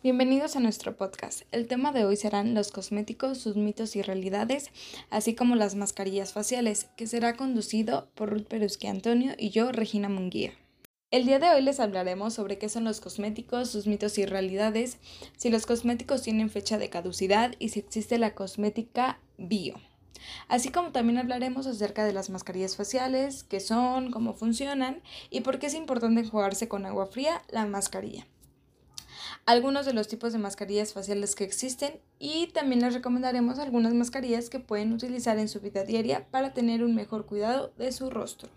Bienvenidos a nuestro podcast. El tema de hoy serán los cosméticos, sus mitos y realidades, así como las mascarillas faciales, que será conducido por Ruth Peruski Antonio y yo, Regina Munguía. El día de hoy les hablaremos sobre qué son los cosméticos, sus mitos y realidades, si los cosméticos tienen fecha de caducidad y si existe la cosmética bio. Así como también hablaremos acerca de las mascarillas faciales, qué son, cómo funcionan y por qué es importante enjuagarse con agua fría la mascarilla algunos de los tipos de mascarillas faciales que existen y también les recomendaremos algunas mascarillas que pueden utilizar en su vida diaria para tener un mejor cuidado de su rostro.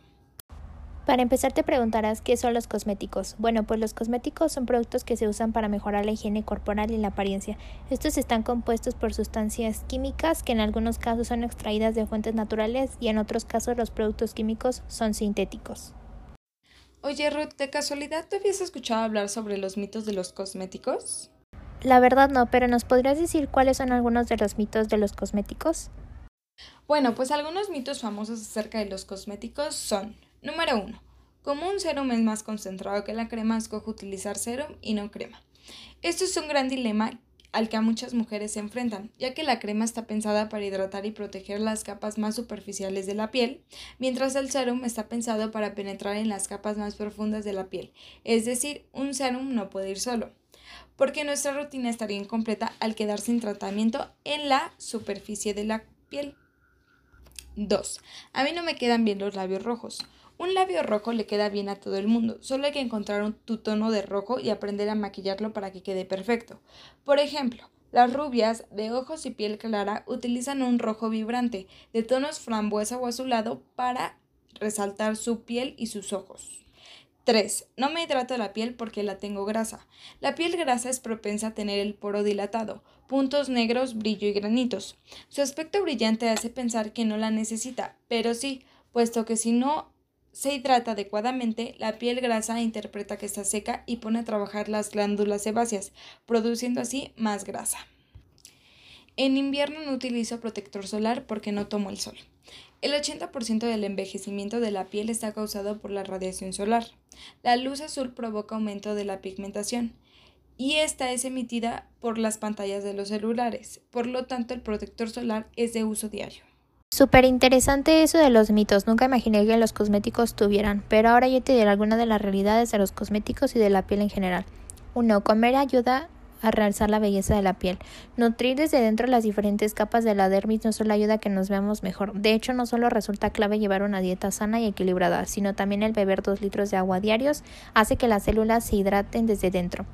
Para empezar te preguntarás qué son los cosméticos. Bueno, pues los cosméticos son productos que se usan para mejorar la higiene corporal y la apariencia. Estos están compuestos por sustancias químicas que en algunos casos son extraídas de fuentes naturales y en otros casos los productos químicos son sintéticos. Oye Ruth, ¿de casualidad te habías escuchado hablar sobre los mitos de los cosméticos? La verdad no, pero ¿nos podrías decir cuáles son algunos de los mitos de los cosméticos? Bueno, pues algunos mitos famosos acerca de los cosméticos son, número uno, como un serum es más concentrado que la crema, escojo utilizar serum y no crema. Esto es un gran dilema al que a muchas mujeres se enfrentan, ya que la crema está pensada para hidratar y proteger las capas más superficiales de la piel, mientras el serum está pensado para penetrar en las capas más profundas de la piel, es decir, un serum no puede ir solo, porque nuestra rutina estaría incompleta al quedar sin tratamiento en la superficie de la piel. 2. A mí no me quedan bien los labios rojos. Un labio rojo le queda bien a todo el mundo, solo hay que encontrar un, tu tono de rojo y aprender a maquillarlo para que quede perfecto. Por ejemplo, las rubias de ojos y piel clara utilizan un rojo vibrante de tonos frambuesa o azulado para resaltar su piel y sus ojos. 3. No me hidrato la piel porque la tengo grasa. La piel grasa es propensa a tener el poro dilatado, puntos negros, brillo y granitos. Su aspecto brillante hace pensar que no la necesita, pero sí, puesto que si no se hidrata adecuadamente, la piel grasa interpreta que está seca y pone a trabajar las glándulas sebáceas, produciendo así más grasa. En invierno no utilizo protector solar porque no tomo el sol. El 80% del envejecimiento de la piel está causado por la radiación solar. La luz azul provoca aumento de la pigmentación y esta es emitida por las pantallas de los celulares. Por lo tanto, el protector solar es de uso diario. Súper interesante eso de los mitos. Nunca imaginé que los cosméticos tuvieran, pero ahora yo te diré algunas de las realidades de los cosméticos y de la piel en general. 1. Comer ayuda a realzar la belleza de la piel. Nutrir desde dentro las diferentes capas de la dermis no solo ayuda a que nos veamos mejor. De hecho, no solo resulta clave llevar una dieta sana y equilibrada, sino también el beber 2 litros de agua diarios hace que las células se hidraten desde dentro.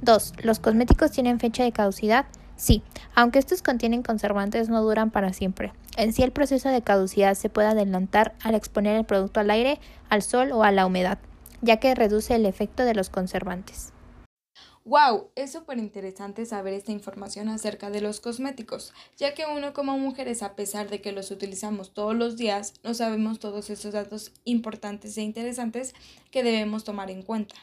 2. Los cosméticos tienen fecha de caducidad. Sí, aunque estos contienen conservantes no duran para siempre. En sí el proceso de caducidad se puede adelantar al exponer el producto al aire, al sol o a la humedad, ya que reduce el efecto de los conservantes. ¡Wow! Es súper interesante saber esta información acerca de los cosméticos, ya que uno como mujeres, a pesar de que los utilizamos todos los días, no sabemos todos esos datos importantes e interesantes que debemos tomar en cuenta.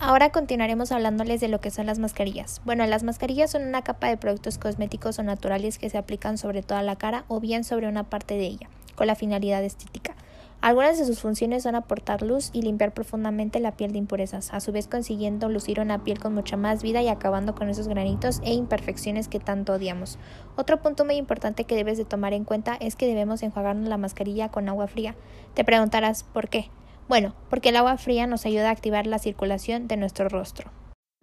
Ahora continuaremos hablándoles de lo que son las mascarillas. Bueno, las mascarillas son una capa de productos cosméticos o naturales que se aplican sobre toda la cara o bien sobre una parte de ella, con la finalidad estética. Algunas de sus funciones son aportar luz y limpiar profundamente la piel de impurezas, a su vez consiguiendo lucir una piel con mucha más vida y acabando con esos granitos e imperfecciones que tanto odiamos. Otro punto muy importante que debes de tomar en cuenta es que debemos enjuagarnos la mascarilla con agua fría. Te preguntarás ¿por qué? Bueno, porque el agua fría nos ayuda a activar la circulación de nuestro rostro.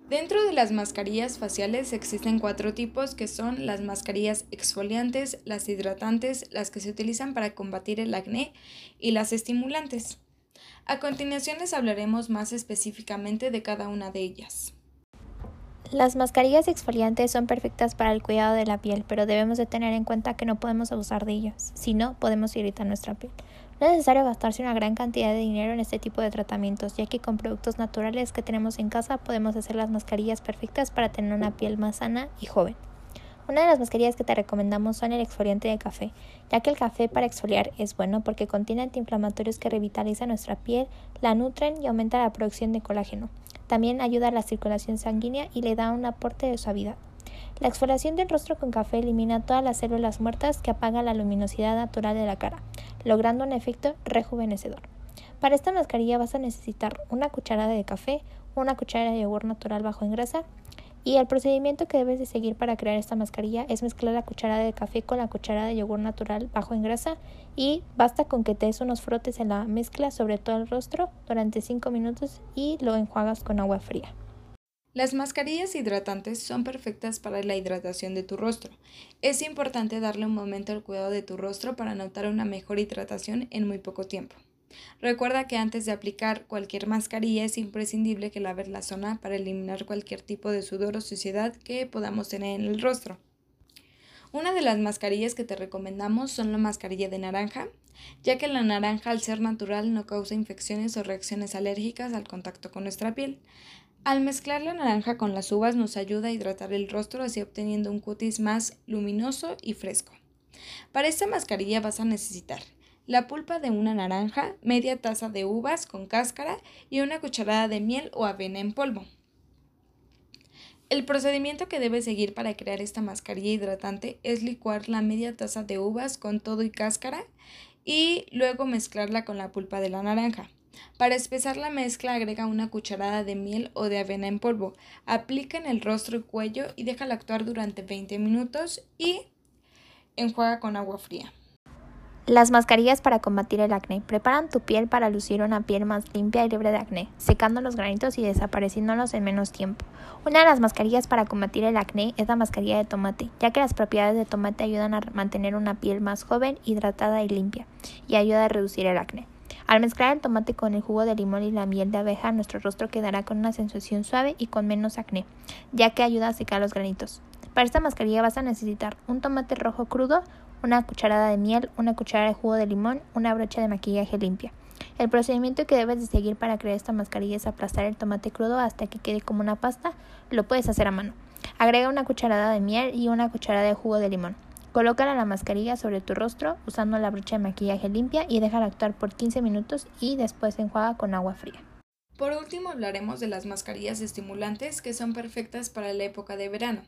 Dentro de las mascarillas faciales existen cuatro tipos que son las mascarillas exfoliantes, las hidratantes, las que se utilizan para combatir el acné y las estimulantes. A continuación les hablaremos más específicamente de cada una de ellas. Las mascarillas exfoliantes son perfectas para el cuidado de la piel, pero debemos de tener en cuenta que no podemos abusar de ellas, si no podemos irritar nuestra piel. No es necesario gastarse una gran cantidad de dinero en este tipo de tratamientos, ya que con productos naturales que tenemos en casa podemos hacer las mascarillas perfectas para tener una piel más sana y joven. Una de las mascarillas que te recomendamos son el exfoliante de café, ya que el café para exfoliar es bueno porque contiene antiinflamatorios que revitalizan nuestra piel, la nutren y aumenta la producción de colágeno. También ayuda a la circulación sanguínea y le da un aporte de suavidad. La exfoliación del rostro con café elimina todas las células muertas que apagan la luminosidad natural de la cara, logrando un efecto rejuvenecedor. Para esta mascarilla vas a necesitar una cucharada de café, una cucharada de yogur natural bajo en grasa y el procedimiento que debes de seguir para crear esta mascarilla es mezclar la cucharada de café con la cucharada de yogur natural bajo en grasa y basta con que te des unos frotes en la mezcla sobre todo el rostro durante 5 minutos y lo enjuagas con agua fría. Las mascarillas hidratantes son perfectas para la hidratación de tu rostro. Es importante darle un momento al cuidado de tu rostro para notar una mejor hidratación en muy poco tiempo. Recuerda que antes de aplicar cualquier mascarilla es imprescindible que laves la zona para eliminar cualquier tipo de sudor o suciedad que podamos tener en el rostro. Una de las mascarillas que te recomendamos son la mascarilla de naranja, ya que la naranja al ser natural no causa infecciones o reacciones alérgicas al contacto con nuestra piel. Al mezclar la naranja con las uvas nos ayuda a hidratar el rostro así obteniendo un cutis más luminoso y fresco. Para esta mascarilla vas a necesitar la pulpa de una naranja, media taza de uvas con cáscara y una cucharada de miel o avena en polvo. El procedimiento que debes seguir para crear esta mascarilla hidratante es licuar la media taza de uvas con todo y cáscara y luego mezclarla con la pulpa de la naranja. Para espesar la mezcla agrega una cucharada de miel o de avena en polvo. Aplica en el rostro y cuello y déjala actuar durante 20 minutos y enjuaga con agua fría. Las mascarillas para combatir el acné. Preparan tu piel para lucir una piel más limpia y libre de acné, secando los granitos y desapareciéndolos en menos tiempo. Una de las mascarillas para combatir el acné es la mascarilla de tomate, ya que las propiedades de tomate ayudan a mantener una piel más joven, hidratada y limpia, y ayuda a reducir el acné. Al mezclar el tomate con el jugo de limón y la miel de abeja, nuestro rostro quedará con una sensación suave y con menos acné, ya que ayuda a secar los granitos. Para esta mascarilla vas a necesitar un tomate rojo crudo, una cucharada de miel, una cucharada de jugo de limón, una brocha de maquillaje limpia. El procedimiento que debes de seguir para crear esta mascarilla es aplastar el tomate crudo hasta que quede como una pasta. Lo puedes hacer a mano. Agrega una cucharada de miel y una cucharada de jugo de limón. Colócala la mascarilla sobre tu rostro usando la brocha de maquillaje limpia y déjala actuar por 15 minutos y después enjuaga con agua fría. Por último hablaremos de las mascarillas estimulantes que son perfectas para la época de verano,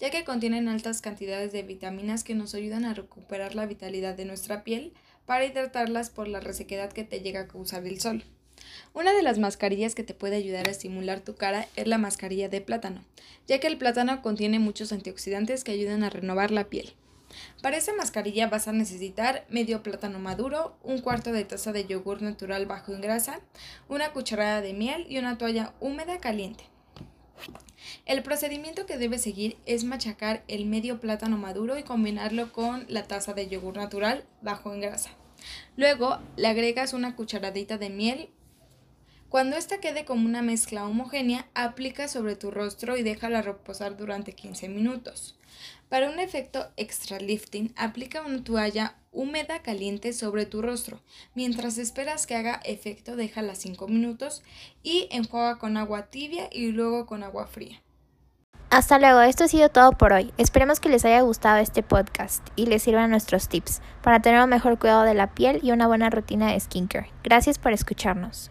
ya que contienen altas cantidades de vitaminas que nos ayudan a recuperar la vitalidad de nuestra piel para hidratarlas por la resequedad que te llega a causar el sol. Una de las mascarillas que te puede ayudar a estimular tu cara es la mascarilla de plátano, ya que el plátano contiene muchos antioxidantes que ayudan a renovar la piel. Para esta mascarilla vas a necesitar medio plátano maduro, un cuarto de taza de yogur natural bajo en grasa, una cucharada de miel y una toalla húmeda caliente. El procedimiento que debes seguir es machacar el medio plátano maduro y combinarlo con la taza de yogur natural bajo en grasa. Luego le agregas una cucharadita de miel. Cuando esta quede como una mezcla homogénea, aplica sobre tu rostro y déjala reposar durante 15 minutos. Para un efecto extra lifting, aplica una toalla húmeda caliente sobre tu rostro. Mientras esperas que haga efecto, déjala 5 minutos y enjuaga con agua tibia y luego con agua fría. Hasta luego, esto ha sido todo por hoy. Esperemos que les haya gustado este podcast y les sirvan nuestros tips para tener un mejor cuidado de la piel y una buena rutina de skincare. Gracias por escucharnos.